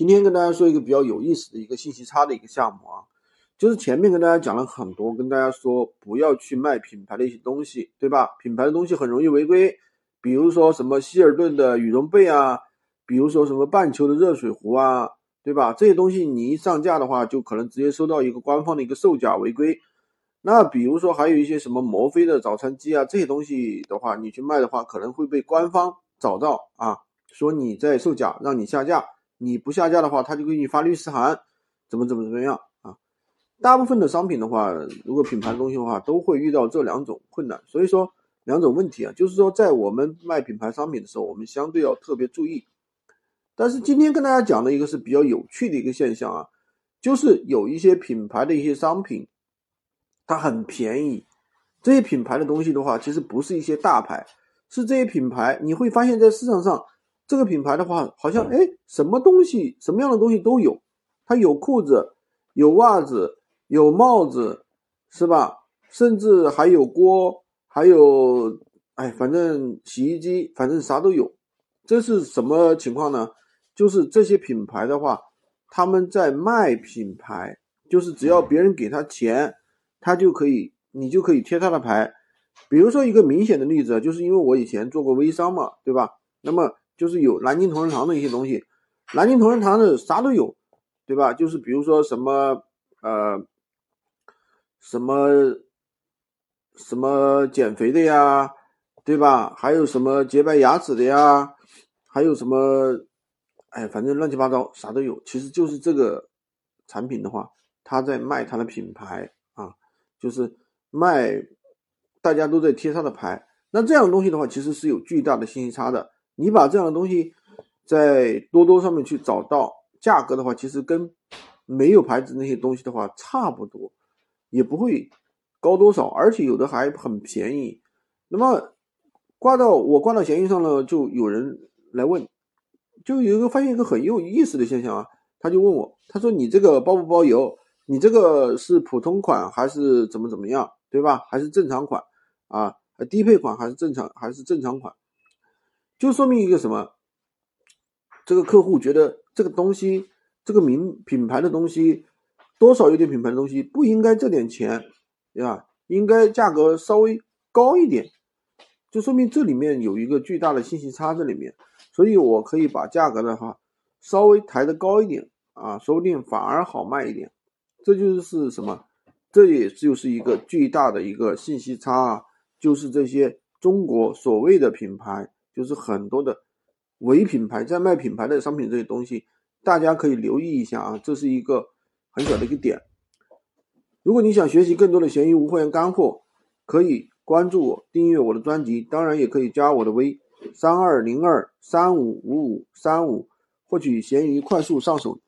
今天跟大家说一个比较有意思的一个信息差的一个项目啊，就是前面跟大家讲了很多，跟大家说不要去卖品牌的一些东西，对吧？品牌的东西很容易违规，比如说什么希尔顿的羽绒被啊，比如说什么半球的热水壶啊，对吧？这些东西你一上架的话，就可能直接收到一个官方的一个售假违规。那比如说还有一些什么摩飞的早餐机啊，这些东西的话，你去卖的话，可能会被官方找到啊，说你在售假，让你下架。你不下架的话，他就给你发律师函，怎么怎么怎么样啊？大部分的商品的话，如果品牌的东西的话，都会遇到这两种困难。所以说两种问题啊，就是说在我们卖品牌商品的时候，我们相对要特别注意。但是今天跟大家讲的一个是比较有趣的一个现象啊，就是有一些品牌的一些商品。它很便宜，这些品牌的东西的话，其实不是一些大牌，是这些品牌。你会发现在市场上，这个品牌的话，好像哎，什么东西，什么样的东西都有。它有裤子，有袜子，有帽子，是吧？甚至还有锅，还有哎，反正洗衣机，反正啥都有。这是什么情况呢？就是这些品牌的话，他们在卖品牌，就是只要别人给他钱。他就可以，你就可以贴他的牌，比如说一个明显的例子，就是因为我以前做过微商嘛，对吧？那么就是有南京同仁堂的一些东西，南京同仁堂的啥都有，对吧？就是比如说什么呃，什么什么减肥的呀，对吧？还有什么洁白牙齿的呀，还有什么，哎，反正乱七八糟啥都有。其实就是这个产品的话，他在卖他的品牌啊。就是卖，大家都在贴他的牌，那这样东西的话，其实是有巨大的信息差的。你把这样的东西在多多上面去找到价格的话，其实跟没有牌子那些东西的话差不多，也不会高多少，而且有的还很便宜。那么挂到我挂到闲鱼上了，就有人来问，就有一个发现一个很有意思的现象啊，他就问我，他说你这个包不包邮？你这个是普通款还是怎么怎么样，对吧？还是正常款啊？低配款还是正常还是正常款？就说明一个什么？这个客户觉得这个东西，这个名品牌的东西，多少有点品牌的东西不应该这点钱，对吧？应该价格稍微高一点，就说明这里面有一个巨大的信息差在里面。所以我可以把价格的话稍微抬得高一点啊，说不定反而好卖一点。这就是什么？这也就是一个巨大的一个信息差啊！就是这些中国所谓的品牌，就是很多的伪品牌在卖品牌的商品这些东西，大家可以留意一下啊！这是一个很小的一个点。如果你想学习更多的闲鱼无货源干货，可以关注我，订阅我的专辑，当然也可以加我的微三二零二三五五五三五，获取闲鱼快速上手